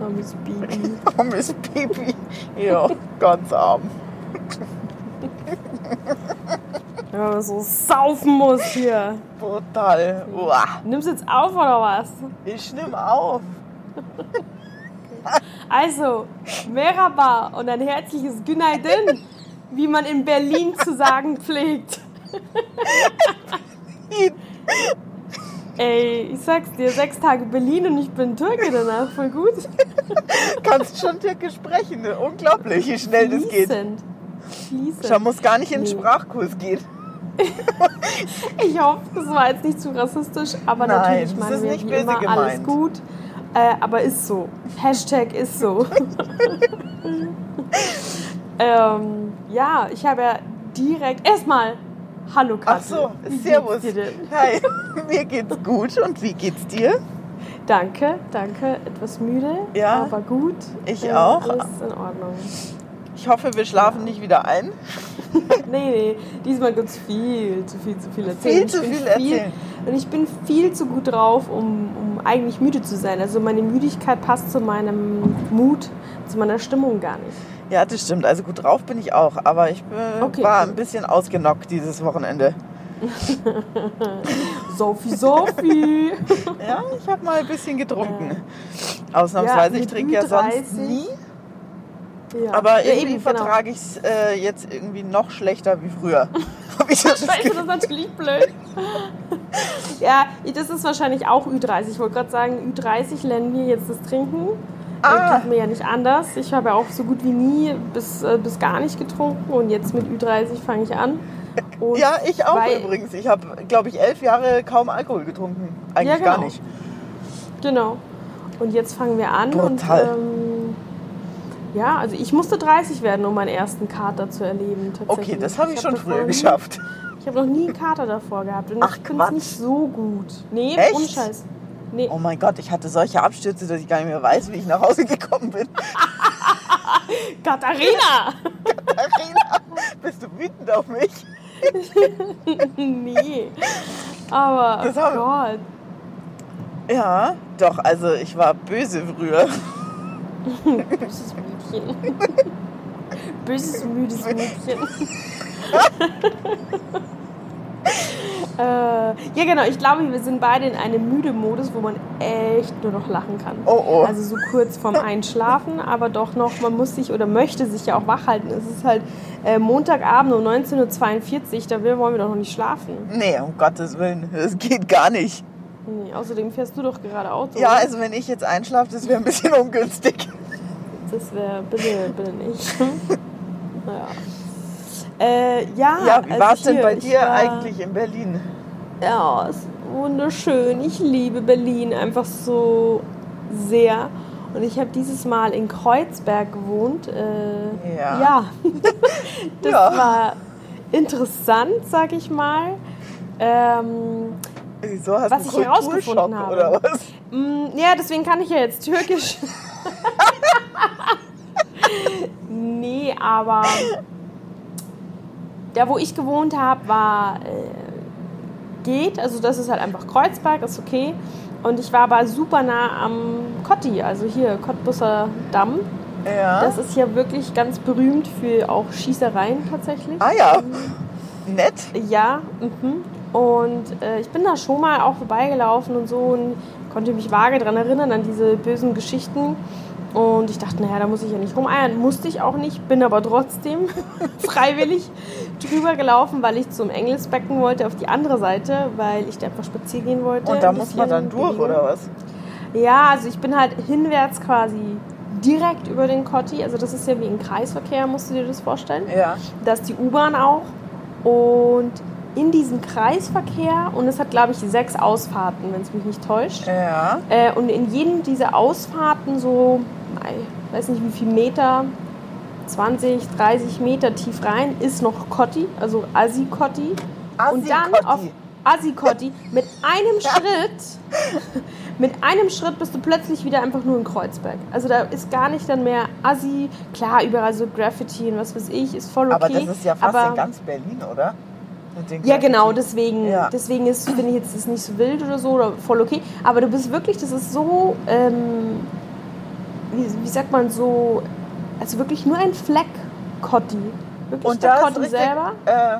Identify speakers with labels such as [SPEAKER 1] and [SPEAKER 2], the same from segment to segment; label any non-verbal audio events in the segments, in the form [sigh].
[SPEAKER 1] Armes Baby. [laughs]
[SPEAKER 2] Armes Baby. Ja, ganz arm.
[SPEAKER 1] Wenn man so saufen muss hier.
[SPEAKER 2] Brutal. Uah.
[SPEAKER 1] Nimmst du jetzt auf oder was?
[SPEAKER 2] Ich nimm auf.
[SPEAKER 1] Also, Merhaba und ein herzliches Günaydin, wie man in Berlin zu sagen pflegt. [laughs] Ey, ich sag's dir, sechs Tage Berlin und ich bin Türke danach, voll gut.
[SPEAKER 2] Kannst schon Türkisch sprechen. ne? Unglaublich, wie schnell das geht.
[SPEAKER 1] Fließend. Fließend.
[SPEAKER 2] Schau, muss gar nicht in den
[SPEAKER 1] Nee.
[SPEAKER 2] Sprachkurs gehen. [laughs]
[SPEAKER 1] Ich hoffe, das war jetzt nicht zu rassistisch, aber
[SPEAKER 2] Nein,
[SPEAKER 1] natürlich meinen
[SPEAKER 2] ist
[SPEAKER 1] wir
[SPEAKER 2] nicht
[SPEAKER 1] wie immer alles
[SPEAKER 2] gemeint.
[SPEAKER 1] gut. Äh, aber ist so. Hashtag ist so. [laughs] [laughs] ähm, ja, ich habe ja direkt erstmal Hallo Katja.
[SPEAKER 2] Ach so, servus. Hi, [laughs] mir geht's gut. Und wie geht's dir?
[SPEAKER 1] Danke, danke. Etwas müde,
[SPEAKER 2] Ja,
[SPEAKER 1] aber gut.
[SPEAKER 2] ich
[SPEAKER 1] Äh,
[SPEAKER 2] auch.
[SPEAKER 1] Alles in Ordnung.
[SPEAKER 2] Ich hoffe, wir schlafen nicht wieder ein. [laughs]
[SPEAKER 1] Nee, nee, diesmal gibt es viel zu viel zu viel erzählen.
[SPEAKER 2] Viel zu
[SPEAKER 1] bin
[SPEAKER 2] viel erzählen.
[SPEAKER 1] Und ich bin viel zu gut drauf, um, um eigentlich müde zu sein. Also meine Müdigkeit passt zu meinem Mut, zu meiner Stimmung gar nicht.
[SPEAKER 2] Ja, das stimmt. Also gut drauf bin ich auch. Aber ich äh,
[SPEAKER 1] Okay,
[SPEAKER 2] war ein bisschen ausgenockt dieses Wochenende. [laughs]
[SPEAKER 1] Sophie, Sophie! [laughs]
[SPEAKER 2] Ja, ich habe mal ein bisschen getrunken. Ausnahmsweise.
[SPEAKER 1] Ja,
[SPEAKER 2] ich trinke ja sonst
[SPEAKER 1] Ü30.
[SPEAKER 2] nie.
[SPEAKER 1] Ja.
[SPEAKER 2] Aber
[SPEAKER 1] ja,
[SPEAKER 2] irgendwie
[SPEAKER 1] eben, genau.
[SPEAKER 2] vertrage ich es äh, jetzt irgendwie noch schlechter wie früher. [laughs] Ich das
[SPEAKER 1] Scheiße, das ist natürlich blöd. ja, das ist wahrscheinlich auch Ü30. Ich wollte gerade sagen, Ü30 lernen wir jetzt das Trinken.
[SPEAKER 2] Ah.
[SPEAKER 1] Ah. Geht mir ja nicht anders. Ich habe ja auch so gut wie nie bis, äh, bis gar nicht getrunken und jetzt mit Ü30 fange ich an. Und
[SPEAKER 2] Ja, ich auch übrigens. Ich habe, glaube ich, elf Jahre kaum Alkohol getrunken. Eigentlich
[SPEAKER 1] Ja,
[SPEAKER 2] gar
[SPEAKER 1] genau.
[SPEAKER 2] nicht.
[SPEAKER 1] Genau. Und jetzt fangen wir an.
[SPEAKER 2] Brutal.
[SPEAKER 1] Und, ähm, ja, also ich musste 30 werden, um meinen ersten Kater zu erleben.
[SPEAKER 2] Okay, das habe ich,
[SPEAKER 1] hab
[SPEAKER 2] schon früher
[SPEAKER 1] nie-
[SPEAKER 2] geschafft.
[SPEAKER 1] Ich habe noch nie einen Kater davor gehabt. Und
[SPEAKER 2] Ach,
[SPEAKER 1] ich finde es nicht so gut. Nee,
[SPEAKER 2] Echt?
[SPEAKER 1] ohne Scheiß. Nee.
[SPEAKER 2] Oh mein Gott, ich hatte solche Abstürze, dass ich gar nicht mehr weiß, wie ich nach Hause gekommen bin. [laughs]
[SPEAKER 1] Katharina! [laughs]
[SPEAKER 2] Arena, bist du wütend auf mich? [laughs]
[SPEAKER 1] nee. Aber,
[SPEAKER 2] Das
[SPEAKER 1] oh Gott.
[SPEAKER 2] Ja, doch, also ich war böse früher.
[SPEAKER 1] Böses Mädchen. Böses, müdes Mädchen. Äh, ja, genau. Ich glaube, wir sind beide in einem müde Modus, wo man echt nur noch lachen kann.
[SPEAKER 2] Oh, oh.
[SPEAKER 1] Also so kurz vorm [laughs] Einschlafen, aber doch noch, man muss sich oder möchte sich ja auch wach halten. Es ist halt äh, Montagabend um 19.42 Uhr, da wollen wir doch noch nicht schlafen.
[SPEAKER 2] Nee, um Gottes Willen, das geht gar nicht.
[SPEAKER 1] Nee, außerdem fährst du doch gerade Auto.
[SPEAKER 2] Ja,
[SPEAKER 1] oder?
[SPEAKER 2] also wenn ich jetzt einschlafe, das wäre ein bisschen [laughs] ungünstig.
[SPEAKER 1] Das wäre bitte, bitte nicht. [laughs] naja. Äh, ja,
[SPEAKER 2] Ja, wie
[SPEAKER 1] also
[SPEAKER 2] war es denn bei dir
[SPEAKER 1] war-
[SPEAKER 2] eigentlich in Berlin?
[SPEAKER 1] Ja, es ist wunderschön. Ich liebe Berlin einfach so sehr. Und ich habe dieses Mal in Kreuzberg gewohnt. Äh,
[SPEAKER 2] Ja.
[SPEAKER 1] ja. [laughs] das
[SPEAKER 2] Ja.
[SPEAKER 1] war interessant, sag ich mal. Ähm,
[SPEAKER 2] Wieso hast
[SPEAKER 1] Was
[SPEAKER 2] du
[SPEAKER 1] ich herausgefunden habe.
[SPEAKER 2] oder was?
[SPEAKER 1] Mm, Ja, deswegen kann ich ja jetzt Türkisch. [laughs] nee, aber da, wo ich gewohnt habe, war äh, geht. Also das ist halt einfach Kreuzberg, ist okay. Und ich war aber super nah am Kotti, also hier Cottbusser Damm.
[SPEAKER 2] Ja.
[SPEAKER 1] Das ist ja wirklich ganz berühmt für auch Schießereien tatsächlich.
[SPEAKER 2] ah ja, nett.
[SPEAKER 1] Ja, mhm. und äh, ich bin da schon mal auch vorbeigelaufen und so und konnte mich vage daran erinnern, an diese bösen Geschichten. Und ich dachte, naja, da muss ich ja nicht rumeiern. Musste ich auch nicht, bin aber trotzdem [laughs] freiwillig drüber gelaufen, weil ich zum Engelsbecken wollte, auf die andere Seite, weil ich da einfach spazieren gehen wollte.
[SPEAKER 2] Und da muss man dann durch,
[SPEAKER 1] Bewegung.
[SPEAKER 2] oder was?
[SPEAKER 1] Ja, also ich bin halt hinwärts quasi direkt über den Kotti. Also das ist ja wie ein Kreisverkehr, musst du dir das vorstellen.
[SPEAKER 2] Ja.
[SPEAKER 1] Da ist die U-Bahn auch. Und in diesem Kreisverkehr, und es hat, glaube ich, sechs Ausfahrten, wenn es mich nicht täuscht.
[SPEAKER 2] Ja.
[SPEAKER 1] Äh, und in jedem dieser Ausfahrten so, ich weiß nicht wie viel Meter, 20, 30 Meter tief rein, ist noch Kotti, also Assi-Kotti. Und dann auf Assi-Kotti mit einem [laughs] Schritt, mit einem Schritt bist du plötzlich wieder einfach nur in Kreuzberg. Also da ist gar nicht dann mehr Assi, klar, überall so Graffiti und was weiß ich, ist voll okay.
[SPEAKER 2] Aber das ist ja fast
[SPEAKER 1] aber-
[SPEAKER 2] in ganz Berlin, oder?
[SPEAKER 1] Ja, genau, deswegen,
[SPEAKER 2] Ja.
[SPEAKER 1] deswegen ist, finde ich jetzt das nicht so wild oder so oder voll okay. Aber du bist wirklich, das ist so, ähm, wie, wie sagt man so, also wirklich nur ein Fleck Cotti. Wirklich
[SPEAKER 2] Und
[SPEAKER 1] der
[SPEAKER 2] richtig,
[SPEAKER 1] selber.
[SPEAKER 2] Äh,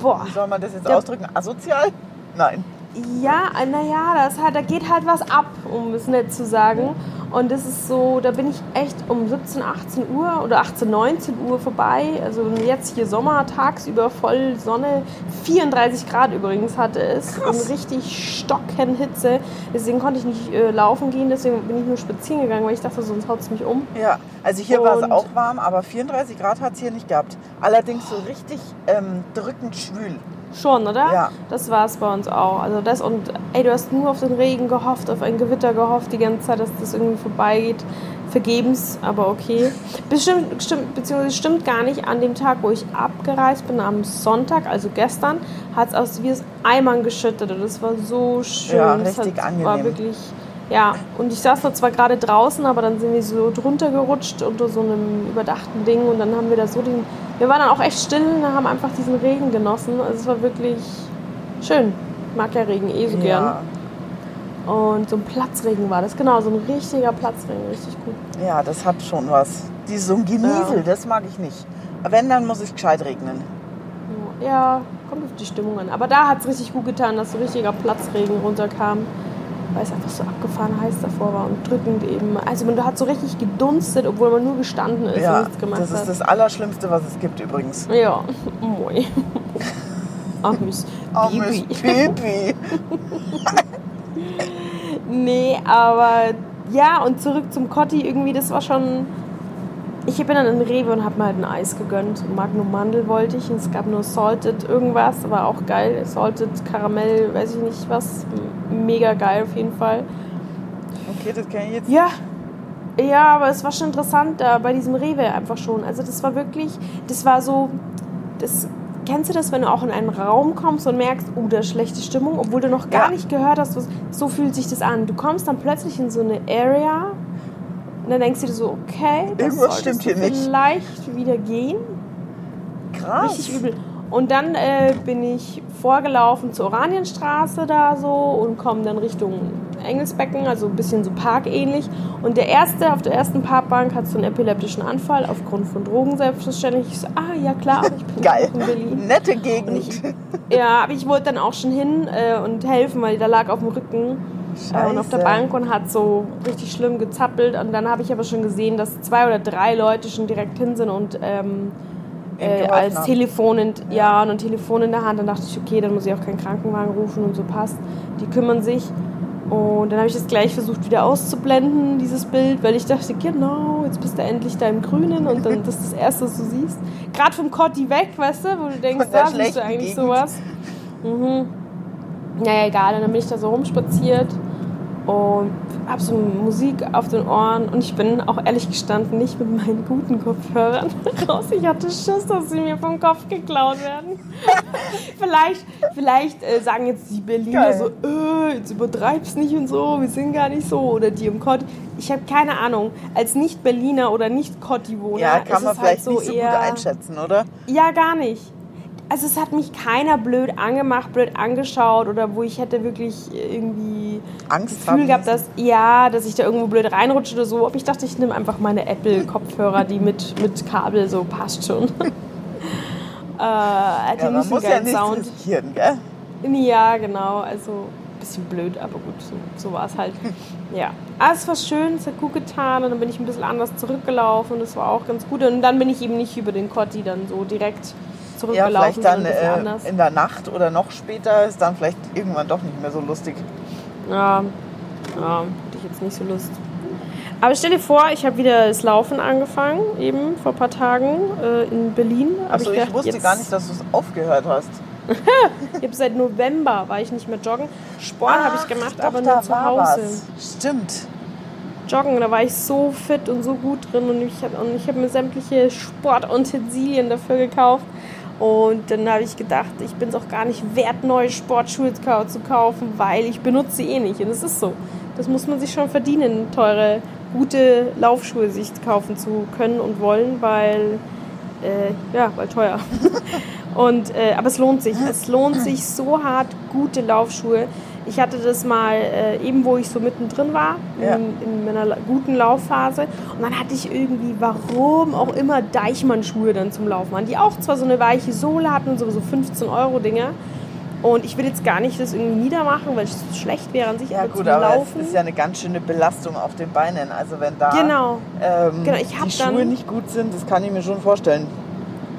[SPEAKER 1] Boah.
[SPEAKER 2] wie soll man das jetzt
[SPEAKER 1] Der-
[SPEAKER 2] ausdrücken? Asozial? Nein.
[SPEAKER 1] Ja, naja, das halt, da geht halt was ab, um es nett zu sagen. Und das ist so, da bin ich echt um 17, 18 Uhr oder 18, 19 Uhr vorbei. Also jetzt hier Sommer, tagsüber voll Sonne. 34 Grad übrigens hatte es.
[SPEAKER 2] Krass.
[SPEAKER 1] Und richtig Stockenhitze. Deswegen konnte ich nicht äh, laufen gehen, deswegen bin ich nur spazieren gegangen, weil ich dachte, sonst haut es mich um.
[SPEAKER 2] Ja, also hier war es auch warm, aber 34 Grad hat es hier nicht gehabt. Allerdings so richtig ähm, drückend schwül.
[SPEAKER 1] Schon, oder?
[SPEAKER 2] Ja.
[SPEAKER 1] Das war es bei uns auch. Also das und ey, du hast nur auf den Regen gehofft, auf ein Gewitter gehofft die ganze Zeit, dass das irgendwie vorbeigeht. Vergebens, aber okay. Bestimmt, stimmt, beziehungsweise stimmt gar nicht. An dem Tag, wo ich abgereist bin, am Sonntag, also gestern, hat es aus wie es Eimern geschüttet und das war so schön.
[SPEAKER 2] Ja,
[SPEAKER 1] Das
[SPEAKER 2] richtig
[SPEAKER 1] hat,
[SPEAKER 2] angenehm.
[SPEAKER 1] War wirklich, ja. Und ich saß da zwar gerade draußen, aber dann sind wir so drunter gerutscht unter so einem überdachten Ding und dann haben wir da so den. Wir waren dann auch echt still und haben einfach diesen Regen genossen. Also es war wirklich schön. Ich mag ja Regen eh so gern.
[SPEAKER 2] Ja,
[SPEAKER 1] Und so ein Platzregen war das, genau, so ein richtiger Platzregen, richtig gut.
[SPEAKER 2] ja, das hat schon was. Die, so ein Geniesel,
[SPEAKER 1] Ja.
[SPEAKER 2] das mag ich nicht. Wenn, dann muss ich gescheit regnen.
[SPEAKER 1] Ja, kommt auf die Stimmung an. Aber da hat es richtig gut getan, dass so richtiger Platzregen runterkam, weil es einfach so abgefahren heiß davor war und drückend eben. Also man hat so richtig gedunstet, obwohl man nur gestanden ist und
[SPEAKER 2] Ja,
[SPEAKER 1] nichts gemacht
[SPEAKER 2] das ist
[SPEAKER 1] hat.
[SPEAKER 2] das Allerschlimmste, was es gibt übrigens.
[SPEAKER 1] Ja, moi. Ach, Miss [laughs]
[SPEAKER 2] Armes. Baby. [laughs]
[SPEAKER 1] Nee, aber ja, und zurück zum Cotti irgendwie, das war schon. Ich bin dann in Rewe und hab mir halt ein Eis gegönnt. Magnum Mandel wollte ich und es gab nur Salted irgendwas, war auch geil. Salted Karamell, weiß ich nicht was. Mega geil auf jeden Fall.
[SPEAKER 2] Okay, das kann ich jetzt.
[SPEAKER 1] Ja. Ja, aber es war schon interessant da bei diesem Rewe einfach schon. Also das war wirklich, das war so, das, kennst du das, wenn du auch in einen Raum kommst und merkst, oh, da ist schlechte Stimmung, obwohl du noch gar
[SPEAKER 2] Ja.
[SPEAKER 1] nicht gehört hast, so fühlt sich das an. Du kommst dann plötzlich in so eine Area und dann denkst du dir so, okay, das
[SPEAKER 2] Irgendwas stimmt hier nicht.
[SPEAKER 1] vielleicht wieder gehen.
[SPEAKER 2] Krass.
[SPEAKER 1] Richtig übel. Und dann äh, bin ich vorgelaufen zur Oranienstraße da so und komme dann Richtung Engelsbecken, also ein bisschen so parkähnlich. Und der erste auf der ersten Parkbank hat so einen epileptischen Anfall aufgrund von Drogen selbstverständlich. Ich so, ah ja klar, ich bin
[SPEAKER 2] Geil.
[SPEAKER 1] in Berlin.
[SPEAKER 2] Nette Gegend.
[SPEAKER 1] ich- Ja, aber ich wollte dann auch schon hin äh, und helfen, weil der lag auf dem Rücken äh, und auf der
[SPEAKER 2] Scheiße.
[SPEAKER 1] Bank und hat so richtig schlimm gezappelt. Und dann habe ich aber schon gesehen, dass zwei oder drei Leute schon direkt hin sind und ähm, äh, als
[SPEAKER 2] haben.
[SPEAKER 1] Telefon in, ja. und ein Telefon in der Hand. Dann dachte ich, okay, dann muss ich auch keinen Krankenwagen rufen und so passt. Die kümmern sich. Und dann habe ich das gleich versucht wieder auszublenden, dieses Bild, weil ich dachte, genau, jetzt bist du endlich da im Grünen und dann das ist das Erste, was du siehst. Gerade vom Cotti weg, weißt du, wo du denkst, da siehst du eigentlich
[SPEAKER 2] Gegend.
[SPEAKER 1] sowas. Mhm. Naja, egal. Und dann bin ich da so rumspaziert und habe so Musik auf den Ohren und ich bin auch ehrlich gestanden nicht mit meinen guten Kopfhörern [laughs] raus. Ich hatte Schiss, dass sie mir vom Kopf geklaut werden. [laughs] vielleicht vielleicht äh, sagen jetzt die Berliner
[SPEAKER 2] Geil.
[SPEAKER 1] so, äh, jetzt übertreib's nicht und so, wir sind gar nicht so. Oder die im Cotti. Ich habe keine Ahnung. Als Nicht-Berliner oder Nicht-Cotti-Wohner
[SPEAKER 2] Ja,
[SPEAKER 1] ist
[SPEAKER 2] kann man
[SPEAKER 1] es
[SPEAKER 2] vielleicht
[SPEAKER 1] halt so
[SPEAKER 2] nicht so
[SPEAKER 1] eher...
[SPEAKER 2] gut einschätzen, oder?
[SPEAKER 1] Ja, gar nicht. Also es hat mich keiner blöd angemacht, blöd angeschaut oder wo ich hätte wirklich irgendwie
[SPEAKER 2] Angst
[SPEAKER 1] Gefühl
[SPEAKER 2] haben
[SPEAKER 1] gehabt, dass ja, dass ich da irgendwo blöd reinrutsche oder so. Aber ich dachte, ich nehme einfach meine Apple-Kopfhörer, die mit, mit Kabel so passt schon. [laughs] äh, hat ja,
[SPEAKER 2] Ja, man
[SPEAKER 1] nicht so
[SPEAKER 2] muss ja nichts
[SPEAKER 1] Sound.
[SPEAKER 2] riskieren, gell?
[SPEAKER 1] Ja, genau. Also ein bisschen blöd, aber gut, so, so war es halt. [laughs] Ja. Aber es war schön, es hat gut getan und dann bin ich ein bisschen anders zurückgelaufen und das war auch ganz gut. Und dann bin ich eben nicht über den Cotti dann so direkt
[SPEAKER 2] Ja,
[SPEAKER 1] zurückgelaufen,
[SPEAKER 2] vielleicht dann äh, in der Nacht oder noch später ist dann vielleicht irgendwann doch nicht mehr so lustig.
[SPEAKER 1] Ja, ja, hätte ich jetzt nicht so Lust. Aber stell dir vor, ich habe wieder das Laufen angefangen, eben vor ein paar Tagen äh, in Berlin. Hab
[SPEAKER 2] Achso, ich,
[SPEAKER 1] gedacht,
[SPEAKER 2] wusste gar nicht, dass du es aufgehört hast. [laughs]
[SPEAKER 1] Ich habe seit November war ich nicht mehr joggen. Sport habe ich gemacht,
[SPEAKER 2] Doch,
[SPEAKER 1] aber nur zu Hause.
[SPEAKER 2] Was. Stimmt.
[SPEAKER 1] Joggen, da war ich so fit und so gut drin und ich habe ich habe mir sämtliche Sportutensilien dafür gekauft. Und dann habe ich gedacht, ich bin es auch gar nicht wert, neue Sportschuhe zu kaufen, weil ich benutze sie eh nicht. Und es ist so. Das muss man sich schon verdienen, teure, gute Laufschuhe sich kaufen zu können und wollen, weil, äh, ja, weil teuer. [laughs] Und, äh, aber es lohnt sich. Es lohnt sich so hart, gute Laufschuhe. Ich hatte das mal äh, eben, wo ich so mittendrin war,
[SPEAKER 2] Ja.
[SPEAKER 1] in, in meiner guten Laufphase. Und dann hatte ich irgendwie, warum auch immer, Deichmann-Schuhe dann zum Laufen an. Die auch zwar so eine weiche Sohle hatten, so, so 15 Euro Dinger. Und ich will jetzt gar nicht das irgendwie niedermachen, weil es schlecht wäre an sich,
[SPEAKER 2] Ja gut, aber
[SPEAKER 1] Laufen.
[SPEAKER 2] es ist ja eine ganz schöne Belastung auf den Beinen. Also wenn da
[SPEAKER 1] Genau.
[SPEAKER 2] ähm,
[SPEAKER 1] Genau,
[SPEAKER 2] die Schuhe
[SPEAKER 1] dann-
[SPEAKER 2] nicht gut sind, das kann ich mir schon vorstellen.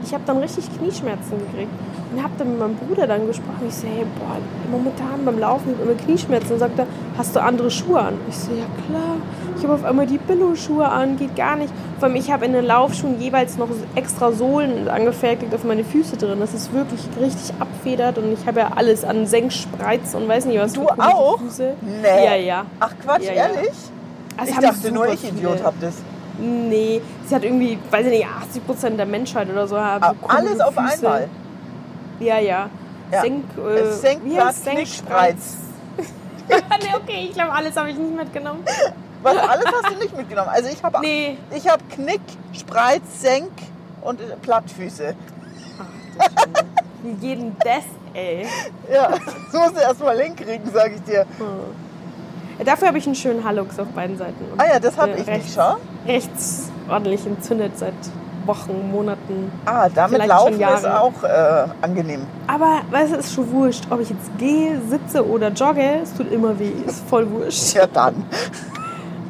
[SPEAKER 1] Ich habe dann richtig Knieschmerzen gekriegt. Und habe dann mit meinem Bruder dann gesprochen. Ich so, hey, boah, momentan beim Laufen hab ich immer Knieschmerzen. Und sagt er, hast du andere Schuhe an? Ich so, ja klar. Ich habe auf einmal die Billo-Schuhe an, geht gar nicht. Vor allem, ich habe in den Laufschuhen jeweils noch extra Sohlen angefertigt auf meine Füße drin. Das ist wirklich richtig abfedert und ich habe ja alles an Senkspreiz und weiß nicht was
[SPEAKER 2] Du auch?
[SPEAKER 1] Füße.
[SPEAKER 2] Nee.
[SPEAKER 1] Ja, ja.
[SPEAKER 2] Ach Quatsch,
[SPEAKER 1] Ja, ja.
[SPEAKER 2] ehrlich?
[SPEAKER 1] Also
[SPEAKER 2] ich dachte nur, ich Idiot
[SPEAKER 1] viele.
[SPEAKER 2] hab das.
[SPEAKER 1] Nee, sie hat irgendwie, weiß ich nicht, 80 Prozent der Menschheit oder so haben.
[SPEAKER 2] Ah, Alles auf
[SPEAKER 1] Füße.
[SPEAKER 2] einmal.
[SPEAKER 1] Ja, ja.
[SPEAKER 2] Ja.
[SPEAKER 1] Senk,
[SPEAKER 2] Äh,
[SPEAKER 1] heißt
[SPEAKER 2] Knickspreiz. [laughs]
[SPEAKER 1] nee, okay, ich glaube, alles habe ich nicht mitgenommen.
[SPEAKER 2] Was, alles hast du nicht mitgenommen. Also ich habe [laughs]
[SPEAKER 1] Nee.
[SPEAKER 2] ich hab Knick, Spreiz, Senk und äh, Plattfüße.
[SPEAKER 1] Wie geht denn das, ey?
[SPEAKER 2] Ja, [laughs] das musst du erst mal hinkriegen, sag ich dir.
[SPEAKER 1] Hm. Dafür habe ich einen schönen Hallux auf beiden Seiten. Und,
[SPEAKER 2] Ah ja, das hab
[SPEAKER 1] äh,
[SPEAKER 2] ich
[SPEAKER 1] rechts,
[SPEAKER 2] nicht, schau.
[SPEAKER 1] Rechts ordentlich entzündet seit Wochen, Monaten.
[SPEAKER 2] Ah, damit
[SPEAKER 1] schon
[SPEAKER 2] laufen ist auch äh, angenehm.
[SPEAKER 1] Aber weißt du, es ist schon wurscht, ob ich jetzt gehe, sitze oder jogge, es tut immer weh, ist voll wurscht. [laughs]
[SPEAKER 2] Ja, dann.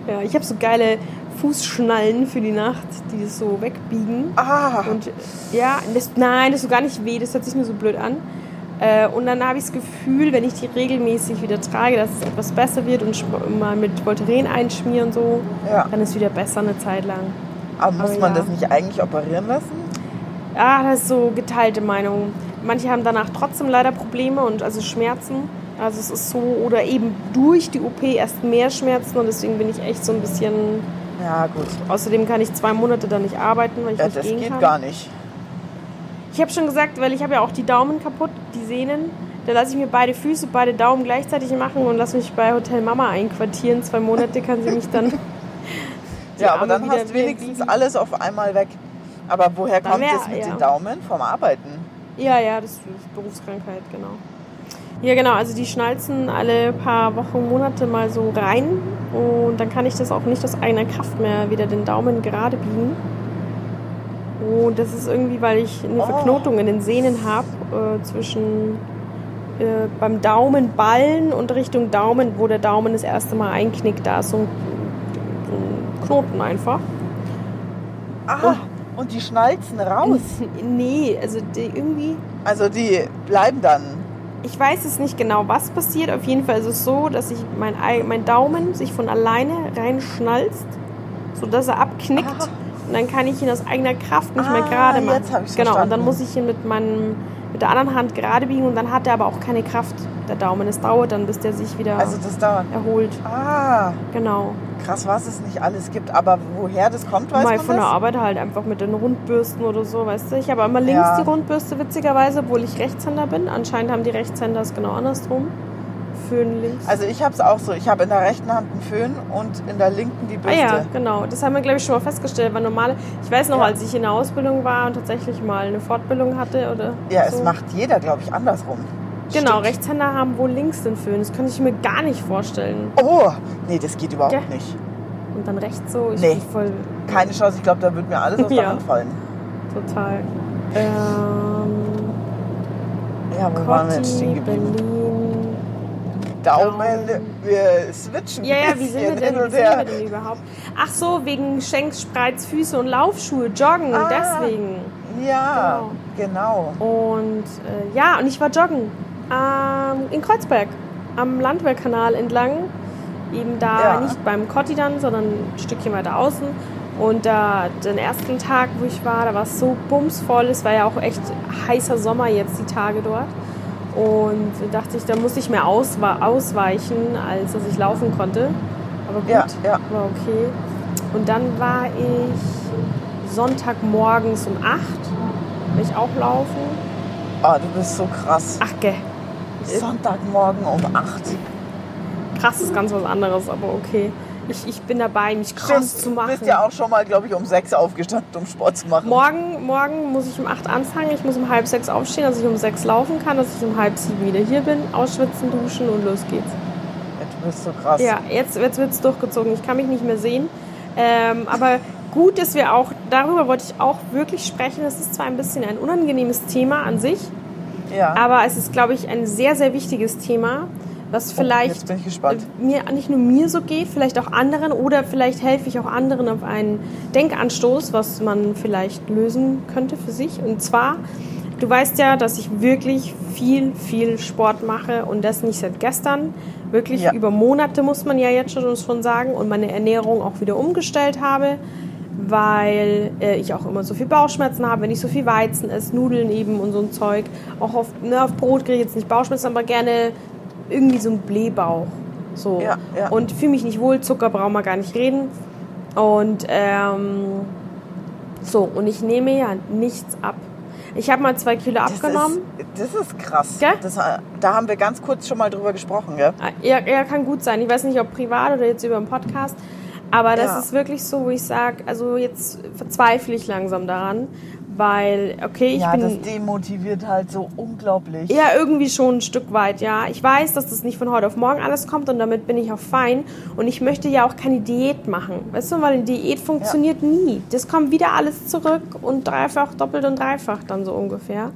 [SPEAKER 1] Ja, ich habe so geile Fußschnallen für die Nacht, die das so wegbiegen.
[SPEAKER 2] Ah,
[SPEAKER 1] Und ja, das, nein, das tut gar nicht weh, das hört sich mir so blöd an. Äh, und dann habe ich das Gefühl, wenn ich die regelmäßig wieder trage, dass es etwas besser wird und mal mit Voltaren einschmieren und so,
[SPEAKER 2] ja.
[SPEAKER 1] dann ist es wieder besser eine Zeit lang.
[SPEAKER 2] Aber muss
[SPEAKER 1] Aber
[SPEAKER 2] man
[SPEAKER 1] ja.
[SPEAKER 2] das nicht eigentlich operieren lassen?
[SPEAKER 1] Ah, das ist so geteilte Meinung. Manche haben danach trotzdem leider Probleme und also Schmerzen. Also es ist so, oder eben durch die OP erst mehr Schmerzen und deswegen bin ich echt so ein bisschen.
[SPEAKER 2] Ja, gut.
[SPEAKER 1] Außerdem kann ich zwei Monate dann nicht arbeiten, weil ich
[SPEAKER 2] Ja,
[SPEAKER 1] nicht
[SPEAKER 2] das geht
[SPEAKER 1] kann.
[SPEAKER 2] gar nicht.
[SPEAKER 1] Ich habe schon gesagt, weil ich habe ja auch die Daumen kaputt, die Sehnen. Da lasse ich mir beide Füße, beide Daumen gleichzeitig machen und lasse mich bei Hotel Mama einquartieren. Zwei Monate kann sie mich dann. [laughs]
[SPEAKER 2] Ja, aber
[SPEAKER 1] Arme
[SPEAKER 2] dann hast du wenigstens
[SPEAKER 1] wiegen.
[SPEAKER 2] alles auf einmal weg. Aber woher kommt
[SPEAKER 1] wär-
[SPEAKER 2] das mit
[SPEAKER 1] ja.
[SPEAKER 2] den Daumen? Vom Arbeiten?
[SPEAKER 1] Ja, ja, das ist Berufskrankheit, genau. Ja, genau, also die schnalzen alle paar Wochen, Monate mal so rein und dann kann ich das auch nicht aus eigener Kraft mehr wieder den Daumen gerade biegen. Und das ist irgendwie, weil ich eine
[SPEAKER 2] Oh.
[SPEAKER 1] Verknotung in den Sehnen habe äh, zwischen äh, beim Daumenballen und Richtung Daumen, wo der Daumen das erste Mal einknickt. Da ist so ein, ein Knoten einfach.
[SPEAKER 2] Ah, und die schnalzen raus. [laughs]
[SPEAKER 1] Nee, also die irgendwie
[SPEAKER 2] Also die bleiben dann.
[SPEAKER 1] Ich weiß es nicht genau, was passiert. Auf jeden Fall ist es so, dass sich mein, Ei- mein Daumen sich von alleine reinschnalzt, sodass er abknickt.
[SPEAKER 2] Ah.
[SPEAKER 1] Und dann kann ich ihn aus eigener Kraft nicht mehr
[SPEAKER 2] Ah,
[SPEAKER 1] gerade machen.
[SPEAKER 2] jetzt hab ich's
[SPEAKER 1] genau, und dann muss ich ihn mit, meinem, mit der anderen Hand gerade biegen und dann hat er aber auch keine Kraft, der Daumen. Es dauert dann, bis der sich wieder
[SPEAKER 2] Also das dauert.
[SPEAKER 1] erholt.
[SPEAKER 2] Ah,
[SPEAKER 1] Genau.
[SPEAKER 2] krass, was es nicht alles gibt. Aber woher das kommt, weiß
[SPEAKER 1] Mal
[SPEAKER 2] man
[SPEAKER 1] von der
[SPEAKER 2] das?
[SPEAKER 1] Arbeit halt einfach mit den Rundbürsten oder so, weißt du. Ich habe immer links
[SPEAKER 2] Ja.
[SPEAKER 1] die Rundbürste, witzigerweise, obwohl ich Rechtshänder bin. Anscheinend haben die Rechtshänder es genau andersrum. Föhn links.
[SPEAKER 2] Also ich habe es auch so. Ich habe in der rechten Hand einen Föhn und in der linken die
[SPEAKER 1] Ah
[SPEAKER 2] Bürste.
[SPEAKER 1] ja, genau. Das haben wir, glaube ich, schon mal festgestellt. Weil normale, ich weiß noch,
[SPEAKER 2] Ja.
[SPEAKER 1] als ich in der Ausbildung war und tatsächlich mal eine Fortbildung hatte oder
[SPEAKER 2] Ja,
[SPEAKER 1] so.
[SPEAKER 2] es macht jeder, glaube ich, andersrum.
[SPEAKER 1] Genau,
[SPEAKER 2] Stimmt.
[SPEAKER 1] Rechtshänder haben wohl links den Föhn. Das könnte ich mir gar nicht vorstellen.
[SPEAKER 2] Oh, nee, das geht überhaupt
[SPEAKER 1] Ja.
[SPEAKER 2] nicht.
[SPEAKER 1] Und dann rechts so, ich
[SPEAKER 2] Nee.
[SPEAKER 1] voll
[SPEAKER 2] Keine Chance. Ich glaube, da wird mir alles aus
[SPEAKER 1] Ja.
[SPEAKER 2] der Hand fallen.
[SPEAKER 1] total. Ähm,
[SPEAKER 2] Ja, wo waren wir jetzt stehen
[SPEAKER 1] Cotti,
[SPEAKER 2] geblieben?
[SPEAKER 1] Berlin.
[SPEAKER 2] Daumen, wir switchen
[SPEAKER 1] Ja, ja, wie sind wir denn, wie sind wir denn überhaupt? Ach so, wegen Schenks, Spreiz, Füße und Laufschuhe, Joggen,
[SPEAKER 2] Ah.
[SPEAKER 1] deswegen.
[SPEAKER 2] Ja, genau.
[SPEAKER 1] Und äh, ja, und ich war joggen ähm, in Kreuzberg am Landwehrkanal entlang. Eben da
[SPEAKER 2] Ja.
[SPEAKER 1] nicht beim Kotti dann, sondern ein Stückchen weiter außen. Und da den ersten Tag, wo ich war, da war es so bumsvoll. Es war ja auch echt heißer Sommer jetzt, die Tage dort. Und da dachte ich, da muss ich mehr ausweichen, als dass ich laufen konnte. Aber gut,
[SPEAKER 2] Ja, ja.
[SPEAKER 1] war okay. Und dann war ich Sonntagmorgens um 8, will ich auch laufen.
[SPEAKER 2] Oh, du bist so krass.
[SPEAKER 1] Ach, gell.
[SPEAKER 2] Sonntagmorgen um 8.
[SPEAKER 1] Krass ist ganz was anderes, aber okay. Ich, ich bin dabei, mich krass
[SPEAKER 2] Stimmt,
[SPEAKER 1] zu
[SPEAKER 2] Du
[SPEAKER 1] machen.
[SPEAKER 2] bist ja auch schon mal, glaube ich, um sechs aufgestanden, um Sport zu machen.
[SPEAKER 1] Morgen, morgen muss ich um 8 anfangen. Ich muss um halb sechs aufstehen, dass ich um sechs laufen kann, dass ich um halb sieben wieder hier bin, ausschwitzen, duschen und los geht's.
[SPEAKER 2] Du bist so krass.
[SPEAKER 1] Ja, jetzt, jetzt wird es durchgezogen. Ich kann mich nicht mehr sehen. Ähm, aber gut, dass wir auch, darüber wollte ich auch wirklich sprechen. Das ist zwar ein bisschen ein unangenehmes Thema an sich,
[SPEAKER 2] ja.
[SPEAKER 1] aber es ist, glaube ich, ein sehr, sehr wichtiges Thema, was vielleicht
[SPEAKER 2] Oh, gespannt.
[SPEAKER 1] mir nicht nur mir so geht, vielleicht auch anderen oder vielleicht helfe ich auch anderen auf einen Denkanstoß, was man vielleicht lösen könnte für sich. Und zwar, du weißt ja, dass ich wirklich viel, viel Sport mache und das nicht seit gestern. Wirklich
[SPEAKER 2] Ja.
[SPEAKER 1] über Monate muss man ja jetzt schon, schon sagen und meine Ernährung auch wieder umgestellt habe, weil äh, ich auch immer so viel Bauchschmerzen habe, wenn ich so viel Weizen esse, Nudeln eben und so ein Zeug. Auch auf, ne, auf Brot kriege ich jetzt nicht Bauchschmerzen, aber gerne irgendwie so ein Blähbauch. So.
[SPEAKER 2] Ja, ja.
[SPEAKER 1] Und fühle mich nicht wohl, Zucker brauchen wir gar nicht reden. Und ähm, so, und ich nehme ja nichts ab. Ich habe mal zwei Kilo
[SPEAKER 2] das
[SPEAKER 1] abgenommen.
[SPEAKER 2] Ist, das ist krass. Das, da haben wir ganz kurz schon mal drüber gesprochen, gell?
[SPEAKER 1] Ah, Ja, ja, kann gut sein. Ich weiß nicht, ob privat oder jetzt über einen Podcast. Aber das
[SPEAKER 2] Ja.
[SPEAKER 1] ist wirklich so, wo ich sage, also jetzt verzweifle ich langsam daran, weil, okay, ich
[SPEAKER 2] ja,
[SPEAKER 1] bin...
[SPEAKER 2] das demotiviert halt so unglaublich.
[SPEAKER 1] Ja, irgendwie schon ein Stück weit, ja. Ich weiß, dass das nicht von heute auf morgen alles kommt und damit bin ich auch fein. Und ich möchte ja auch keine Diät machen. Weißt du, weil eine Diät funktioniert nie. Das kommt wieder alles zurück und dreifach, doppelt und dreifach dann so ungefähr.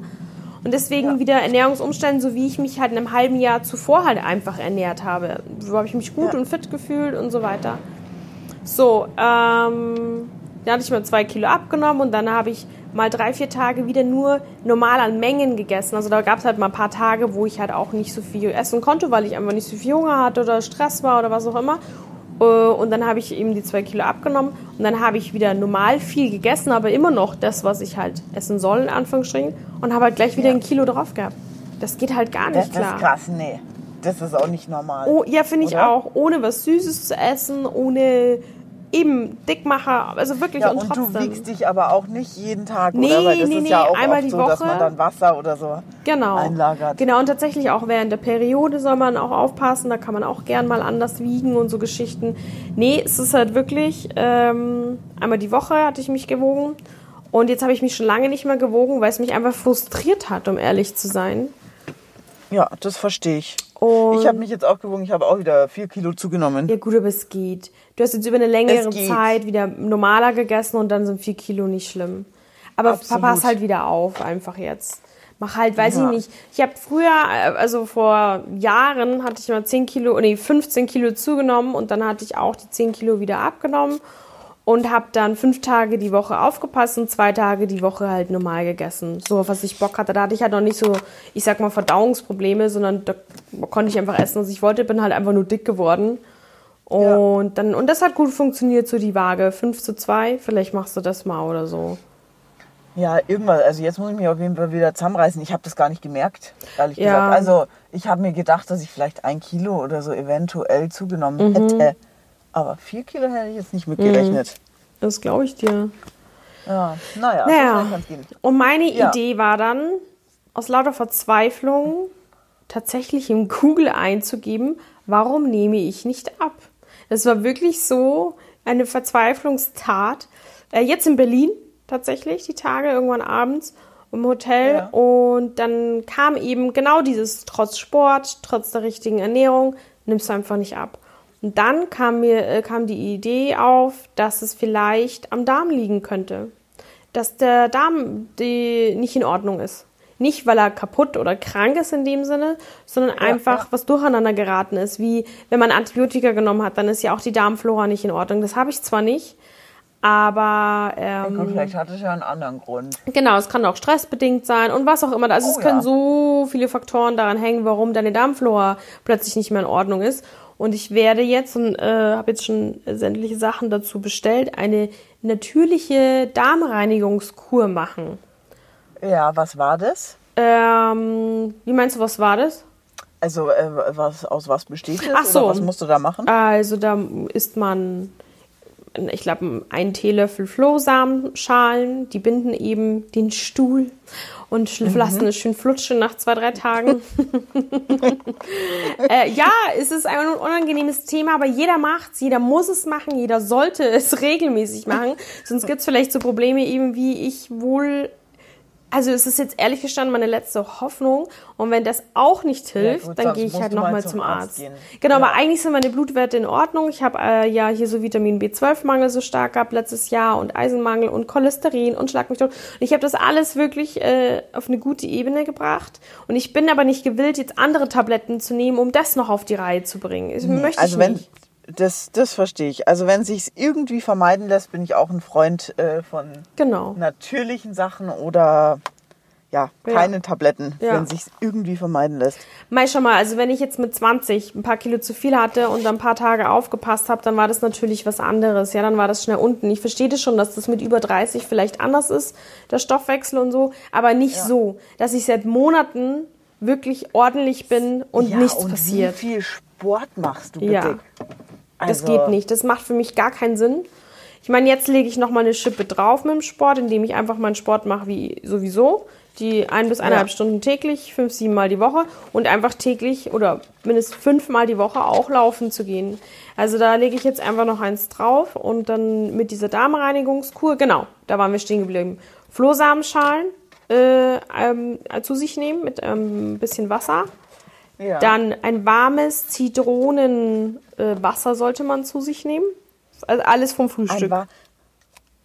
[SPEAKER 1] Und deswegen
[SPEAKER 2] Ja.
[SPEAKER 1] wieder Ernährungsumstände, so wie ich mich halt in einem halben Jahr zuvor halt einfach ernährt habe. So habe ich mich gut
[SPEAKER 2] Ja.
[SPEAKER 1] und fit gefühlt und so weiter. So, ähm, dann hatte ich mal zwei Kilo abgenommen und dann habe ich mal drei, vier Tage wieder nur normal an Mengen gegessen. Also da gab es halt mal ein paar Tage, wo ich halt auch nicht so viel essen konnte, weil ich einfach nicht so viel Hunger hatte oder Stress war oder was auch immer. Äh, Und dann habe ich eben die zwei Kilo abgenommen und dann habe ich wieder normal viel gegessen, aber immer noch das, was ich halt essen soll, in Anführungsstrichen, und habe halt gleich wieder
[SPEAKER 2] Ja.
[SPEAKER 1] ein Kilo drauf gehabt. Das geht halt gar
[SPEAKER 2] das
[SPEAKER 1] nicht
[SPEAKER 2] ist
[SPEAKER 1] klar.
[SPEAKER 2] krass, nee. Das ist auch nicht normal.
[SPEAKER 1] Oh, ja, finde ich auch. Ohne was Süßes zu essen, ohne eben Dickmacher, also wirklich
[SPEAKER 2] ja,
[SPEAKER 1] und,
[SPEAKER 2] und
[SPEAKER 1] trotzdem.
[SPEAKER 2] du wiegst dich aber auch nicht jeden Tag,
[SPEAKER 1] Nee,
[SPEAKER 2] oder? Weil das
[SPEAKER 1] nee,
[SPEAKER 2] ist
[SPEAKER 1] nee,
[SPEAKER 2] ja auch
[SPEAKER 1] einmal die
[SPEAKER 2] so, dass
[SPEAKER 1] Woche.
[SPEAKER 2] man dann Wasser oder so
[SPEAKER 1] genau.
[SPEAKER 2] einlagert.
[SPEAKER 1] Genau, und tatsächlich auch während der Periode soll man auch aufpassen, da kann man auch gern mal anders wiegen und so Geschichten. Nee, es ist halt wirklich, ähm, einmal die Woche hatte ich mich gewogen und jetzt habe ich mich schon lange nicht mehr gewogen, weil es mich einfach frustriert hat, um ehrlich zu sein.
[SPEAKER 2] Ja, das verstehe ich.
[SPEAKER 1] Und
[SPEAKER 2] Ich habe mich jetzt auch gewogen, ich habe auch wieder vier Kilo zugenommen.
[SPEAKER 1] Ja gut, aber es geht. Du hast jetzt über eine längere. Zeit wieder normaler gegessen und dann sind vier Kilo nicht schlimm. Aber
[SPEAKER 2] Absolut.
[SPEAKER 1] Papa ist halt wieder auf, einfach jetzt. Mach halt, weiß
[SPEAKER 2] Ja.
[SPEAKER 1] ich nicht. Ich habe früher, äh, also vor Jahren, hatte ich mal 10 Kilo, nee, 15 Kilo zugenommen und dann hatte ich auch die 10 Kilo wieder abgenommen und habe dann fünf Tage die Woche aufgepasst und zwei Tage die Woche halt normal gegessen. So, was ich Bock hatte. Da hatte ich halt noch nicht so, ich sag mal, Verdauungsprobleme, sondern da konnte ich einfach essen, was ich wollte. Bin halt einfach nur dick geworden. Und dann, und das hat gut funktioniert, so die Waage. 5 zu 2, vielleicht machst du das mal oder so.
[SPEAKER 2] Ja, irgendwas. Also jetzt muss ich mich auf jeden Fall wieder zusammenreißen. Ich habe das gar nicht gemerkt, ehrlich
[SPEAKER 1] Ja.
[SPEAKER 2] gesagt. Also ich habe mir gedacht, dass ich vielleicht ein Kilo oder so eventuell zugenommen
[SPEAKER 1] Mhm.
[SPEAKER 2] hätte. Aber vier Kilo hätte ich jetzt nicht mitgerechnet.
[SPEAKER 1] Das glaube ich dir.
[SPEAKER 2] Ja, naja,
[SPEAKER 1] Naja. Und meine
[SPEAKER 2] Ja.
[SPEAKER 1] Idee war dann, aus lauter Verzweiflung tatsächlich in Google einzugeben, warum nehme ich nicht ab? Das war wirklich so eine Verzweiflungstat. Äh, jetzt in Berlin tatsächlich, die Tage, irgendwann abends im Hotel.
[SPEAKER 2] Ja.
[SPEAKER 1] Und dann kam eben genau dieses, trotz Sport, trotz der richtigen Ernährung, nimmst du einfach nicht ab. Und dann kam mir äh, kam die Idee auf, dass es vielleicht am Darm liegen könnte. Dass der Darm die nicht in Ordnung ist. Nicht, weil er kaputt oder krank ist in dem Sinne, sondern einfach
[SPEAKER 2] ja.
[SPEAKER 1] was durcheinander geraten ist. Wie wenn man Antibiotika genommen hat, dann ist ja auch die Darmflora nicht in Ordnung. Das habe ich zwar nicht, aber ähm,
[SPEAKER 2] Gut, vielleicht hat es ja einen anderen Grund.
[SPEAKER 1] Genau, es kann auch stressbedingt sein und was auch immer. Also
[SPEAKER 2] Oh,
[SPEAKER 1] es können
[SPEAKER 2] ja.
[SPEAKER 1] so viele Faktoren daran hängen, warum deine Darmflora plötzlich nicht mehr in Ordnung ist. Und ich werde jetzt und äh, habe jetzt schon sämtliche Sachen dazu bestellt, eine natürliche Darmreinigungskur machen.
[SPEAKER 2] Ja, was war das?
[SPEAKER 1] Ähm, wie meinst du, was war das?
[SPEAKER 2] Also äh, was, aus was besteht das?
[SPEAKER 1] Ach so.
[SPEAKER 2] Oder was musst du da machen?
[SPEAKER 1] Also da isst man ich glaube, einen Teelöffel Flohsamenschalen. Die binden eben den Stuhl und mhm. lassen es schön flutschen nach zwei, drei Tagen. [laughs] äh, ja, es ist ein unangenehmes Thema, aber jeder macht's, jeder muss es machen, jeder sollte es [laughs] regelmäßig machen. Sonst gibt's vielleicht so Probleme eben, wie ich wohl also es ist jetzt ehrlich gestanden meine letzte Hoffnung. Und wenn das auch nicht hilft, ja, gut, dann gehe ich halt nochmal zum, zum Arzt. Arzt genau, ja. aber eigentlich sind meine Blutwerte in Ordnung. Ich habe äh, ja hier so Vitamin B12-Mangel so stark gehabt letztes Jahr und Eisenmangel und Cholesterin und Schlag mich tot. Und ich habe das alles wirklich äh, auf eine gute Ebene gebracht. Und ich bin aber nicht gewillt, jetzt andere Tabletten zu nehmen, um das noch auf die Reihe zu bringen. Das nee, möchte also ich nicht
[SPEAKER 2] das, das verstehe ich. Also wenn sich irgendwie vermeiden lässt, bin ich auch ein Freund äh, von
[SPEAKER 1] genau.
[SPEAKER 2] natürlichen Sachen oder ja, keine ja. Tabletten, ja. wenn sich irgendwie vermeiden lässt.
[SPEAKER 1] Mei schon mal, also wenn ich jetzt mit 20 ein paar Kilo zu viel hatte und dann ein paar Tage aufgepasst habe, dann war das natürlich was anderes. Ja, dann war das schnell unten. Ich verstehe das schon, dass das mit über 30 vielleicht anders ist, der Stoffwechsel und so, aber nicht ja. so, dass ich seit Monaten wirklich ordentlich bin und nichts und passiert.
[SPEAKER 2] Wie viel Sport machst du bitte?
[SPEAKER 1] Also das geht nicht. Das macht für mich gar keinen Sinn. Ich meine, jetzt lege ich noch mal eine Schippe drauf mit dem Sport, indem ich einfach meinen Sport mache wie sowieso. Die ein bis eineinhalb ja. Stunden täglich, fünf, sieben Mal die Woche und einfach täglich oder mindestens fünfmal die Woche auch laufen zu gehen. Also da lege ich jetzt einfach noch eins drauf und dann mit dieser Darmreinigungskur, genau, da waren wir stehen geblieben. Flohsamenschalen äh, ähm, zu sich nehmen mit ein ähm, bisschen Wasser ja. Dann ein warmes Zitronenwasser sollte man zu sich nehmen. Also alles vom Frühstück.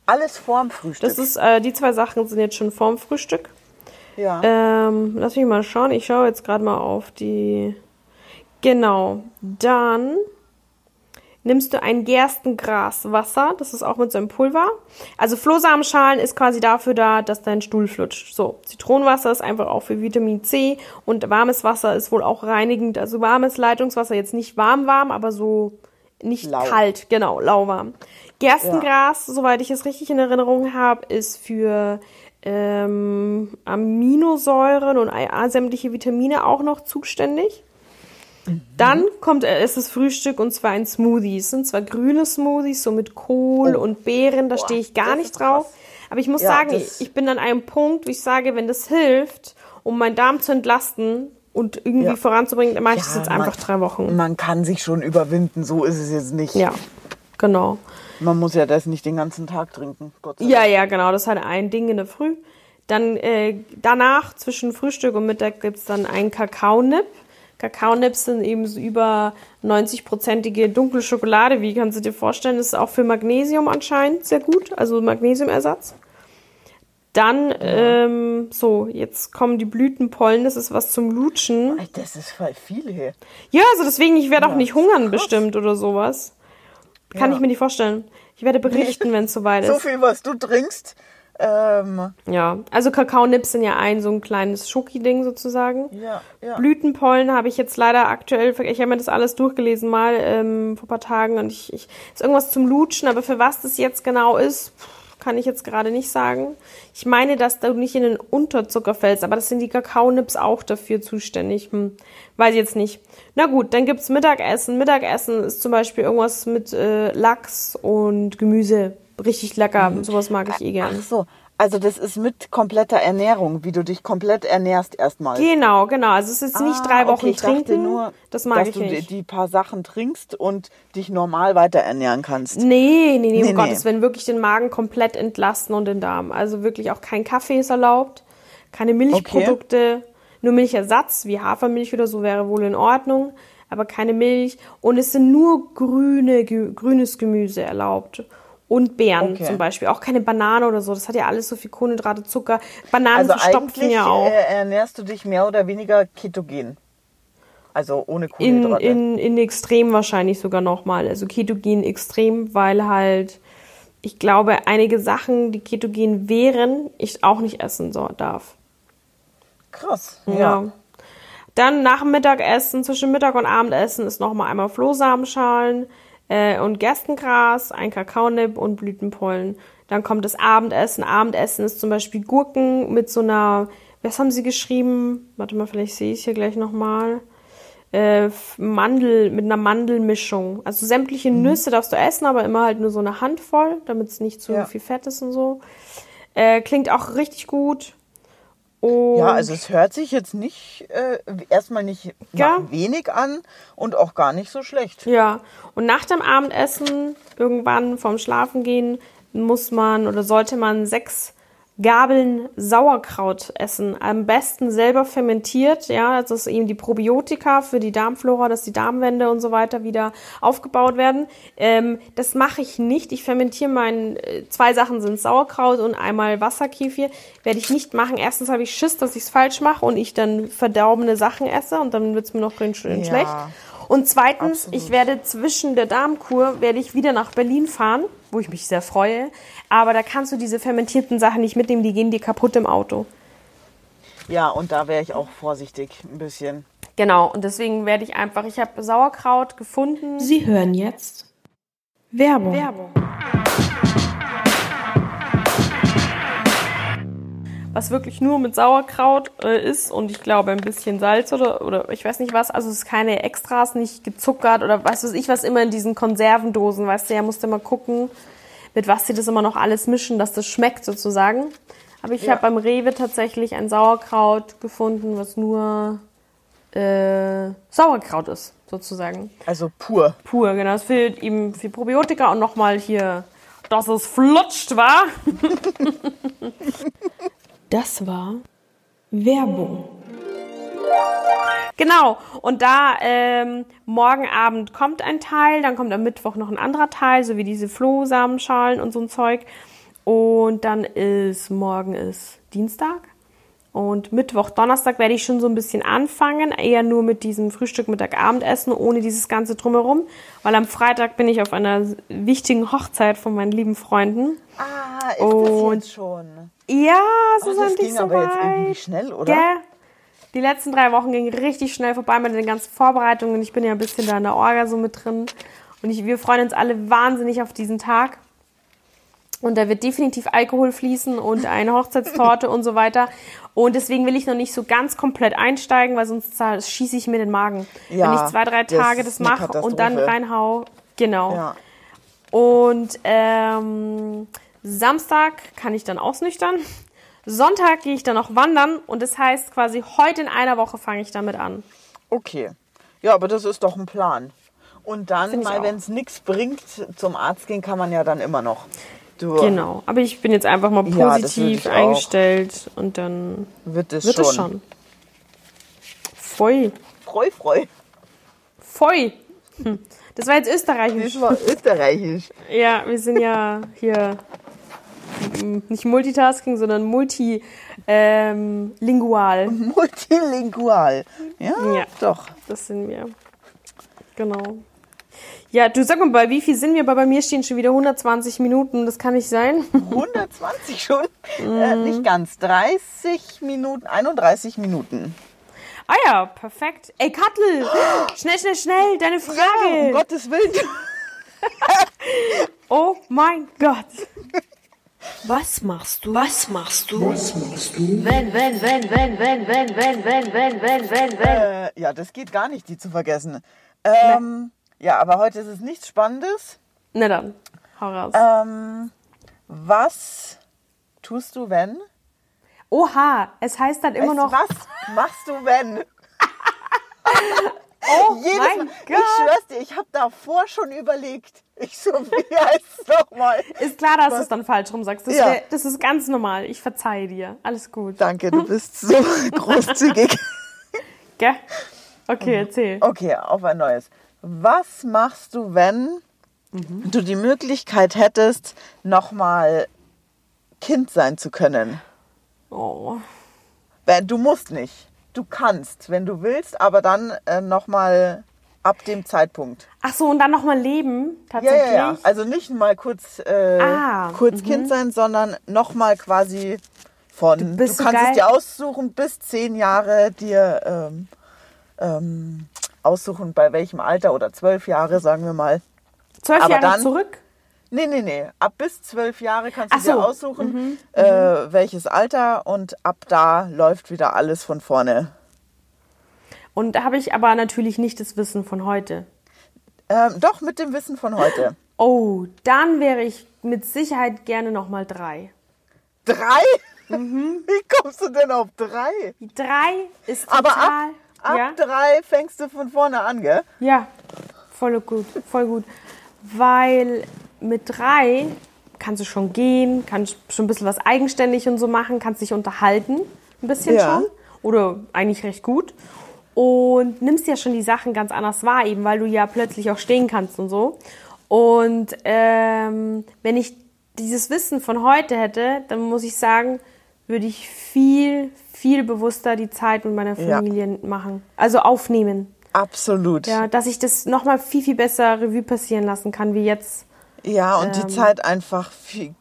[SPEAKER 2] alles vorm Frühstück.
[SPEAKER 1] Das ist, äh, die zwei Sachen sind jetzt schon vorm Frühstück. Ja. Ähm, lass mich mal schauen. Ich schaue jetzt gerade mal auf die. Genau. Dann nimmst du ein Gerstengraswasser, das ist auch mit so einem Pulver. Also Flohsamenschalen ist quasi dafür da, dass dein Stuhl flutscht. So, Zitronenwasser ist einfach auch für Vitamin C und warmes Wasser ist wohl auch reinigend. Also warmes Leitungswasser, jetzt nicht warm warm, aber so nicht Lau. kalt, genau, lauwarm. Gerstengras, ja. soweit ich es richtig in Erinnerung habe, ist für ähm, Aminosäuren und sämtliche Vitamine auch noch zuständig. Dann kommt es das Frühstück und zwar ein Smoothie. Es sind zwar grüne Smoothies, so mit Kohl oh. und Beeren, da stehe ich gar nicht drauf. Aber ich muss ja, sagen, ich bin an einem Punkt, wo ich sage, wenn das hilft, um meinen Darm zu entlasten und irgendwie ja. voranzubringen, dann mache ich ja, das jetzt einfach drei Wochen.
[SPEAKER 2] Man kann sich schon überwinden, so ist es jetzt nicht.
[SPEAKER 1] Ja, genau.
[SPEAKER 2] Man muss ja das nicht den ganzen Tag trinken.
[SPEAKER 1] Gott sei ja, Dank. ja, genau. Das ist halt ein Ding in der Früh. Dann äh, danach, zwischen Frühstück und Mittag, gibt es dann einen Kakaonip. Kakaonips sind eben so über 90-prozentige dunkle Schokolade. Wie kannst du dir vorstellen? Das ist auch für Magnesium anscheinend sehr gut, also Magnesiumersatz. Dann, ähm, so, jetzt kommen die Blütenpollen, das ist was zum Lutschen.
[SPEAKER 2] Das ist voll viel hier.
[SPEAKER 1] Ja, also deswegen, ich werde ja, auch nicht hungern bestimmt oder sowas. Kann ja. ich mir nicht vorstellen. Ich werde berichten, wenn es soweit ist.
[SPEAKER 2] So viel, was du trinkst, ähm,
[SPEAKER 1] ja, also Kakaonips sind ja ein so ein kleines Schoki-Ding sozusagen.
[SPEAKER 2] Ja, ja.
[SPEAKER 1] Blütenpollen habe ich jetzt leider aktuell, ich habe mir das alles durchgelesen mal ähm, vor ein paar Tagen und ich, ich ist irgendwas zum Lutschen, aber für was das jetzt genau ist, kann ich jetzt gerade nicht sagen. Ich meine, dass du nicht in den Unterzucker fällst, aber das sind die Kakaonips auch dafür zuständig. Hm, weiß ich jetzt nicht. Na gut, dann gibt's Mittagessen. Mittagessen ist zum Beispiel irgendwas mit äh, Lachs und Gemüse richtig lecker. Mhm. Sowas mag ich eh gern.
[SPEAKER 2] Ach so. Also das ist mit kompletter Ernährung, wie du dich komplett ernährst erstmal.
[SPEAKER 1] Genau, genau. Also es ist ah, nicht drei Wochen okay, trinken. Nur, das mag ich
[SPEAKER 2] nicht.
[SPEAKER 1] Dass
[SPEAKER 2] du die paar Sachen trinkst und dich normal weiter ernähren kannst.
[SPEAKER 1] Nee, nee, nee, nee um nee. Gottes Willen. Wirklich den Magen komplett entlasten und den Darm. Also wirklich auch kein Kaffee ist erlaubt, keine Milchprodukte, okay. nur Milchersatz wie Hafermilch oder so wäre wohl in Ordnung, aber keine Milch. Und es sind nur grüne, grünes Gemüse erlaubt und Beeren okay. zum Beispiel. Auch keine Banane oder so. Das hat ja alles so viel Kohlenhydrate, Zucker. Bananen also verstopfen ja auch.
[SPEAKER 2] Äh, ernährst du dich mehr oder weniger ketogen? Also ohne Kohlenhydrate?
[SPEAKER 1] In, in, in extrem wahrscheinlich sogar nochmal. Also ketogen extrem, weil halt, ich glaube, einige Sachen, die ketogen wären, ich auch nicht essen so, darf.
[SPEAKER 2] Krass.
[SPEAKER 1] Ja. ja. Dann nach Mittagessen, zwischen Mittag und Abendessen ist nochmal einmal Flohsamenschalen äh, und Gerstengras, ein Kakaonip und Blütenpollen. Dann kommt das Abendessen. Abendessen ist zum Beispiel Gurken mit so einer, was haben sie geschrieben? Warte mal, vielleicht sehe ich es hier gleich nochmal. äh, Mandel, mit einer Mandelmischung. Also sämtliche
[SPEAKER 2] Mhm.
[SPEAKER 1] Nüsse darfst du essen, aber immer halt nur so eine Handvoll, damit es nicht zu
[SPEAKER 2] Ja.
[SPEAKER 1] viel Fett ist und so. Äh, klingt auch richtig gut. Und
[SPEAKER 2] Ja, also es hört sich jetzt nicht äh, erstmal nicht
[SPEAKER 1] Ja.
[SPEAKER 2] wenig an und auch gar nicht so schlecht.
[SPEAKER 1] Ja, und nach dem Abendessen, irgendwann vorm Schlafengehen, muss man oder sollte man sechs Gabeln Sauerkraut essen. Am besten selber fermentiert, ja, das ist eben die Probiotika für die Darmflora, dass die Darmwände und so weiter wieder aufgebaut werden. Ähm, das mache ich nicht. Ich fermentiere mein, äh, zwei Sachen sind Sauerkraut und einmal Wasserkefir. Werde ich nicht machen. Erstens habe ich Schiss, dass ich es falsch mache und ich dann verdorbene Sachen esse und dann wird es mir noch schön schön
[SPEAKER 2] Ja.
[SPEAKER 1] schlecht. Und zweitens,
[SPEAKER 2] Absolut.
[SPEAKER 1] ich werde zwischen der Darmkur werde ich wieder nach Berlin fahren, wo ich mich sehr freue. Aber da kannst du diese fermentierten Sachen nicht mitnehmen, die gehen dir kaputt im Auto.
[SPEAKER 2] Ja, und da wäre ich auch vorsichtig ein bisschen.
[SPEAKER 1] Genau, und deswegen werde ich einfach, ich habe Sauerkraut gefunden.
[SPEAKER 3] Sie hören jetzt Werbung.
[SPEAKER 1] Werbung. Was wirklich nur mit Sauerkraut äh, ist und ich glaube ein bisschen Salz oder, oder ich weiß nicht was. Also es ist keine Extras, nicht gezuckert oder was weiß ich, was immer in diesen Konservendosen, weißt du, ja, musst du mal gucken, mit was sie das immer noch alles mischen, dass das schmeckt sozusagen. Aber ich
[SPEAKER 2] Ja.
[SPEAKER 1] habe beim Rewe tatsächlich ein Sauerkraut gefunden, was nur äh, Sauerkraut ist, sozusagen
[SPEAKER 2] Also pur.
[SPEAKER 1] pur, genau. Es fehlt ihm viel Probiotika und nochmal hier, dass es flutscht, war. [laughs]
[SPEAKER 3] Das war Werbung.
[SPEAKER 1] Genau. Und da ähm, morgen Abend kommt ein Teil, dann kommt am Mittwoch noch ein anderer Teil, so wie diese Flohsamenschalen und so ein Zeug. Und dann ist morgen ist Dienstag. Und Mittwoch, Donnerstag werde ich schon so ein bisschen anfangen, eher nur mit diesem Frühstück, Mittag, Abendessen, ohne dieses ganze drumherum, weil am Freitag bin ich auf einer wichtigen Hochzeit von meinen lieben Freunden.
[SPEAKER 2] Ah, ist
[SPEAKER 1] Und-
[SPEAKER 2] das jetzt schon?
[SPEAKER 1] Ja, es
[SPEAKER 2] Oh,
[SPEAKER 1] ist
[SPEAKER 2] das ging
[SPEAKER 1] so
[SPEAKER 2] aber jetzt irgendwie
[SPEAKER 1] weit.
[SPEAKER 2] schnell, oder?
[SPEAKER 1] Gell? Die letzten drei Wochen gingen richtig schnell vorbei mit den ganzen Vorbereitungen. Ich bin ja ein bisschen da in der Orga so mit drin. Und ich, wir freuen uns alle wahnsinnig auf diesen Tag. Und da wird definitiv Alkohol fließen und eine Hochzeitstorte und so weiter. Und deswegen will ich noch nicht so ganz komplett einsteigen, weil sonst schieße ich mir den Magen.
[SPEAKER 2] Ja,
[SPEAKER 1] Wenn ich zwei, drei
[SPEAKER 2] das
[SPEAKER 1] Tage das
[SPEAKER 2] eine
[SPEAKER 1] mache und dann reinhau. Genau.
[SPEAKER 2] Ja.
[SPEAKER 1] Und ähm, Samstag kann ich dann ausnüchtern. Sonntag gehe ich dann noch wandern und das heißt quasi heute in einer Woche fange ich damit an.
[SPEAKER 2] Okay. Ja, aber das ist doch ein Plan. Und dann mal,
[SPEAKER 1] auch.
[SPEAKER 2] wenn es nichts bringt, zum Arzt gehen kann man ja dann immer noch. Du,
[SPEAKER 1] Genau. Aber ich bin jetzt einfach mal
[SPEAKER 2] Ja,
[SPEAKER 1] positiv
[SPEAKER 2] auch.
[SPEAKER 1] eingestellt und dann
[SPEAKER 2] Wird es
[SPEAKER 1] wird
[SPEAKER 2] schon.
[SPEAKER 1] es schon. Voll.
[SPEAKER 2] Freu, freu.
[SPEAKER 1] Voll. Hm. Das war jetzt österreichisch.
[SPEAKER 2] Das war österreichisch.
[SPEAKER 1] Ja, wir sind ja hier nicht Multitasking, sondern multilingual. [laughs]
[SPEAKER 2] Multilingual. Ja,
[SPEAKER 1] Ja.
[SPEAKER 2] doch.
[SPEAKER 1] Das sind wir. Genau. Ja, du sag mal, bei wie viel sind wir? Bei, bei mir stehen schon wieder 120 Minuten. Das kann nicht sein. [laughs]
[SPEAKER 2] 120 schon. Äh, nicht ganz. 30 Minuten, 31 Minuten.
[SPEAKER 1] Ah ja, perfekt. Ey, Kattel! [gasps] Schnell, schnell, schnell, deine Frage.
[SPEAKER 2] Ja, um Gottes Willen. [laughs]
[SPEAKER 1] Oh mein Gott.
[SPEAKER 3] Was machst du? Was machst du?
[SPEAKER 4] Wenn, wenn, wenn, wenn, wenn, wenn, wenn, wenn, wenn, wenn, wenn, wenn.
[SPEAKER 2] Äh, ja, das geht gar nicht, die zu vergessen. Ähm, ja, aber heute ist es nichts Spannendes.
[SPEAKER 1] Na dann, hau raus.
[SPEAKER 2] Ähm, was tust du, wenn?
[SPEAKER 1] Oha, es heißt dann immer
[SPEAKER 2] du,
[SPEAKER 1] noch.
[SPEAKER 2] Was machst du, wenn?
[SPEAKER 1] Oh
[SPEAKER 2] Jedes
[SPEAKER 1] mein
[SPEAKER 2] Mal,
[SPEAKER 1] Gott.
[SPEAKER 2] ich schwör's dir, ich habe davor schon überlegt. Ich so, wie [laughs] heißt es nochmal?
[SPEAKER 1] Ist klar, dass du es dann falsch rum sagst. Das,
[SPEAKER 2] Ja.
[SPEAKER 1] wär, das ist ganz normal. Ich verzeihe dir. Alles gut.
[SPEAKER 2] Danke, du [laughs] bist so [laughs] großzügig.
[SPEAKER 1] Gell? Okay, erzähl.
[SPEAKER 2] Okay, auf ein neues. Was machst du, wenn du die Möglichkeit hättest, nochmal Kind sein zu können?
[SPEAKER 1] Oh.
[SPEAKER 2] Du musst nicht. Du kannst, wenn du willst, aber dann äh, nochmal ab dem Zeitpunkt.
[SPEAKER 1] Ach so, und dann nochmal leben,
[SPEAKER 2] Ja,
[SPEAKER 1] tatsächlich.
[SPEAKER 2] ja, ja. Also nicht mal kurz, äh,
[SPEAKER 1] Ah,
[SPEAKER 2] kurz Kind sein, sondern nochmal quasi von. Du,
[SPEAKER 1] so
[SPEAKER 2] kannst
[SPEAKER 1] geil.
[SPEAKER 2] es dir aussuchen, bis zehn Jahre dir ähm, ähm, aussuchen, bei welchem Alter oder zwölf Jahre, sagen wir mal.
[SPEAKER 1] Zwölf
[SPEAKER 2] Aber
[SPEAKER 1] Jahre
[SPEAKER 2] dann-
[SPEAKER 1] zurück?
[SPEAKER 2] Nee, nee, nee. Ab bis zwölf Jahre kannst du
[SPEAKER 1] so. Mhm,
[SPEAKER 2] dir aussuchen, äh, welches Alter und ab da läuft wieder alles von vorne.
[SPEAKER 1] Und da habe ich aber natürlich nicht das Wissen von heute.
[SPEAKER 2] Ähm, doch, mit dem Wissen von heute. [laughs]
[SPEAKER 1] Oh, dann wäre ich mit Sicherheit gerne nochmal drei.
[SPEAKER 2] Drei?
[SPEAKER 1] Mhm. [laughs]
[SPEAKER 2] Wie kommst du denn auf drei?
[SPEAKER 1] Drei ist total.
[SPEAKER 2] Aber ab, ab
[SPEAKER 1] ja,
[SPEAKER 2] drei fängst du von vorne an, gell?
[SPEAKER 1] ja, voll gut, voll gut. Weil mit drei kannst du schon gehen, kannst schon ein bisschen was eigenständig und so machen, kannst dich unterhalten, ein bisschen
[SPEAKER 2] Ja.
[SPEAKER 1] schon. Oder eigentlich recht gut. Und nimmst ja schon die Sachen ganz anders wahr, eben weil du ja plötzlich auch stehen kannst und so. Und ähm, wenn ich dieses Wissen von heute hätte, dann muss ich sagen, würde ich viel, viel bewusster die Zeit mit meiner
[SPEAKER 2] Ja.
[SPEAKER 1] Familie machen. Also aufnehmen.
[SPEAKER 2] Absolut.
[SPEAKER 1] Ja, dass ich das nochmal viel, viel besser Revue passieren lassen kann, wie jetzt.
[SPEAKER 2] Ja, und die
[SPEAKER 1] Ähm,
[SPEAKER 2] Zeit einfach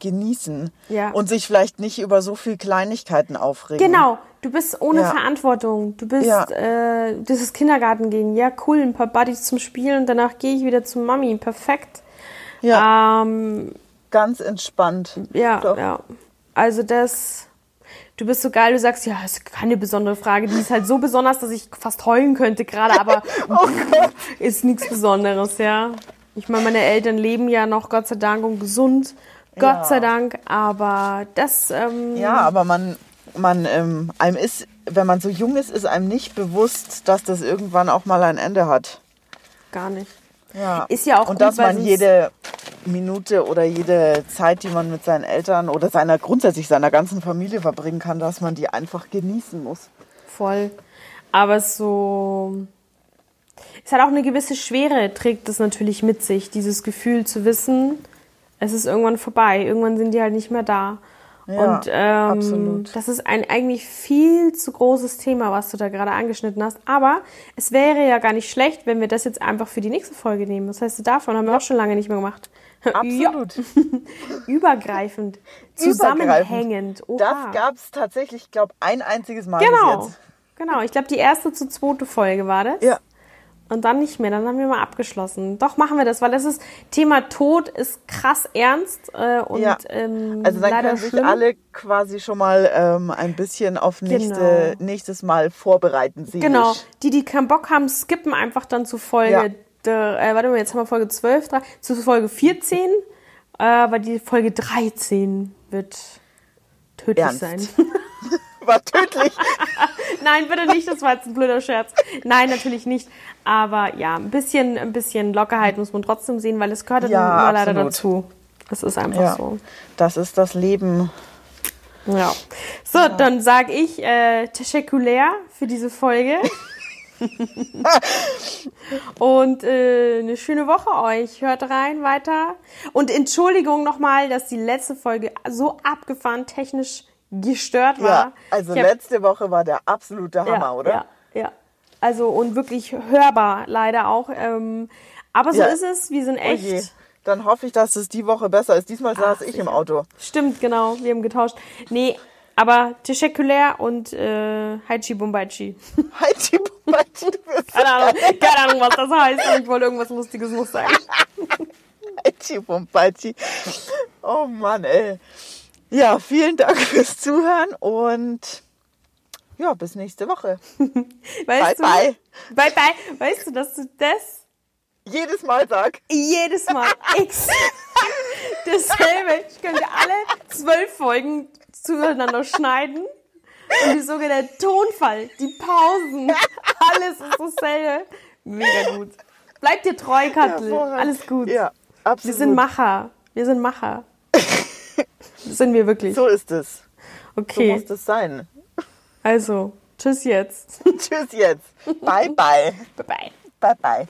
[SPEAKER 2] genießen.
[SPEAKER 1] Ja.
[SPEAKER 2] Und sich vielleicht nicht über so viel Kleinigkeiten aufregen.
[SPEAKER 1] Genau, du bist ohne
[SPEAKER 2] Ja.
[SPEAKER 1] Verantwortung. Du bist,
[SPEAKER 2] Ja.
[SPEAKER 1] äh, das ist Kindergarten gehen. Ja, cool, ein paar Buddies zum Spielen und danach gehe ich wieder zu Mami. Perfekt.
[SPEAKER 2] Ja,
[SPEAKER 1] Ähm,
[SPEAKER 2] ganz entspannt.
[SPEAKER 1] ja,
[SPEAKER 2] Doch.
[SPEAKER 1] ja. Also das, du bist so geil, du sagst, ja, ist keine besondere Frage. Die ist halt so besonders, dass ich fast heulen könnte gerade, aber [laughs]
[SPEAKER 2] Oh
[SPEAKER 1] ist nichts Besonderes, ja. Ich meine, meine Eltern leben ja noch, Gott sei Dank, und gesund. Gott
[SPEAKER 2] Ja.
[SPEAKER 1] sei Dank, aber das, ähm,
[SPEAKER 2] Ja, aber man, man, ähm, einem ist, wenn man so jung ist, ist einem nicht bewusst, dass das irgendwann auch mal ein Ende hat.
[SPEAKER 1] gar nicht.
[SPEAKER 2] Ja.
[SPEAKER 1] Ist ja auch
[SPEAKER 2] Und
[SPEAKER 1] gut,
[SPEAKER 2] dass man jede Minute oder jede Zeit, die man mit seinen Eltern oder seiner grundsätzlich seiner ganzen Familie verbringen kann, dass man die einfach genießen muss.
[SPEAKER 1] Voll. Aber so. Es hat auch eine gewisse Schwere, trägt es natürlich mit sich, dieses Gefühl zu wissen, es ist irgendwann vorbei, irgendwann sind die halt nicht mehr da.
[SPEAKER 2] Ja,
[SPEAKER 1] Und ähm,
[SPEAKER 2] absolut.
[SPEAKER 1] das ist ein eigentlich viel zu großes Thema, was du da gerade angeschnitten hast. Aber es wäre ja gar nicht schlecht, wenn wir das jetzt einfach für die nächste Folge nehmen. Was heißt davon? Haben wir auch schon lange nicht mehr gemacht. [laughs]
[SPEAKER 2] Absolut.
[SPEAKER 1] Ja, [laughs] übergreifend, zusammenhängend. Oha.
[SPEAKER 2] Das gab es tatsächlich, ich glaube, ein einziges Mal
[SPEAKER 1] Genau. Genau, ich glaube, die erste zu zweite Folge war das.
[SPEAKER 2] Ja.
[SPEAKER 1] Und dann nicht mehr, dann haben wir mal abgeschlossen. Doch, machen wir das, weil das ist, Thema Tod ist krass ernst äh, und
[SPEAKER 2] Ja.
[SPEAKER 1] ähm,
[SPEAKER 2] Also dann
[SPEAKER 1] leider
[SPEAKER 2] können sich
[SPEAKER 1] schlimm.
[SPEAKER 2] alle quasi schon mal ähm, ein bisschen auf nächste,
[SPEAKER 1] Genau.
[SPEAKER 2] nächstes Mal vorbereiten. seelisch.
[SPEAKER 1] Genau, die, die keinen Bock haben, skippen einfach dann zu Folge,
[SPEAKER 2] Ja.
[SPEAKER 1] der, äh, warte mal, jetzt haben wir Folge 12, dran, zu Folge 14, äh, weil die Folge 13 wird tödlich
[SPEAKER 2] Ernst.
[SPEAKER 1] sein. [laughs] [laughs]
[SPEAKER 2] War tödlich. [laughs]
[SPEAKER 1] Nein, bitte nicht, das war jetzt ein blöder Scherz. Nein, natürlich nicht. Aber ja, ein bisschen, ein bisschen Lockerheit muss man trotzdem sehen, weil es gehört
[SPEAKER 2] Ja,
[SPEAKER 1] immer leider dazu. Das ist einfach
[SPEAKER 2] ja.
[SPEAKER 1] so.
[SPEAKER 2] Das ist das Leben.
[SPEAKER 1] Ja. So, dann sage ich äh, teschäkulär für diese Folge. [laughs] Und äh, eine schöne Woche euch. Hört rein weiter. Und Entschuldigung nochmal, dass die letzte Folge so abgefahren technisch gestört war.
[SPEAKER 2] Ja, also
[SPEAKER 1] Ich hab-
[SPEAKER 2] letzte Woche war der absolute Hammer,
[SPEAKER 1] ja,
[SPEAKER 2] oder?
[SPEAKER 1] Ja, ja. Also und wirklich hörbar leider auch. Ähm, aber so
[SPEAKER 2] Ja.
[SPEAKER 1] ist es. Wir sind
[SPEAKER 2] Oh
[SPEAKER 1] echt.
[SPEAKER 2] Dann hoffe ich, dass es die Woche besser ist. Diesmal saß ich im. Auto.
[SPEAKER 1] Stimmt, genau. Wir haben getauscht. Nee, aber teschäkulär und äh, Haichi
[SPEAKER 2] Bumbachi, [laughs] du bist
[SPEAKER 1] Keine Ahnung, keine Ahnung, was das heißt, ich wollte irgendwas Lustiges noch sagen. [laughs]
[SPEAKER 2] Heidi Bumbachi. Oh Mann, ey. Ja, vielen Dank fürs Zuhören und ja, bis nächste Woche. [laughs]
[SPEAKER 1] Weißt
[SPEAKER 2] Bye,
[SPEAKER 1] du,
[SPEAKER 2] bye.
[SPEAKER 1] Bye, bye. Weißt du, dass du das
[SPEAKER 2] Jedes Mal sag.
[SPEAKER 1] jedes Mal [laughs] X dasselbe. Ich könnte alle zwölf Folgen zueinander schneiden. Und die sogenannte Tonfall, die Pausen, [laughs] alles ist dasselbe. Mega gut. Bleib dir treu, Kattel.
[SPEAKER 2] Hervorragend.
[SPEAKER 1] Alles gut.
[SPEAKER 2] Ja, absolut.
[SPEAKER 1] Wir sind Macher. Wir sind Macher. Das sind wir wirklich.
[SPEAKER 2] So ist es. So
[SPEAKER 1] Okay,
[SPEAKER 2] muss es sein.
[SPEAKER 1] also, tschüss jetzt. [laughs]
[SPEAKER 2] Tschüss jetzt. Bye, bye.
[SPEAKER 1] Bye bye.
[SPEAKER 2] Bye, bye.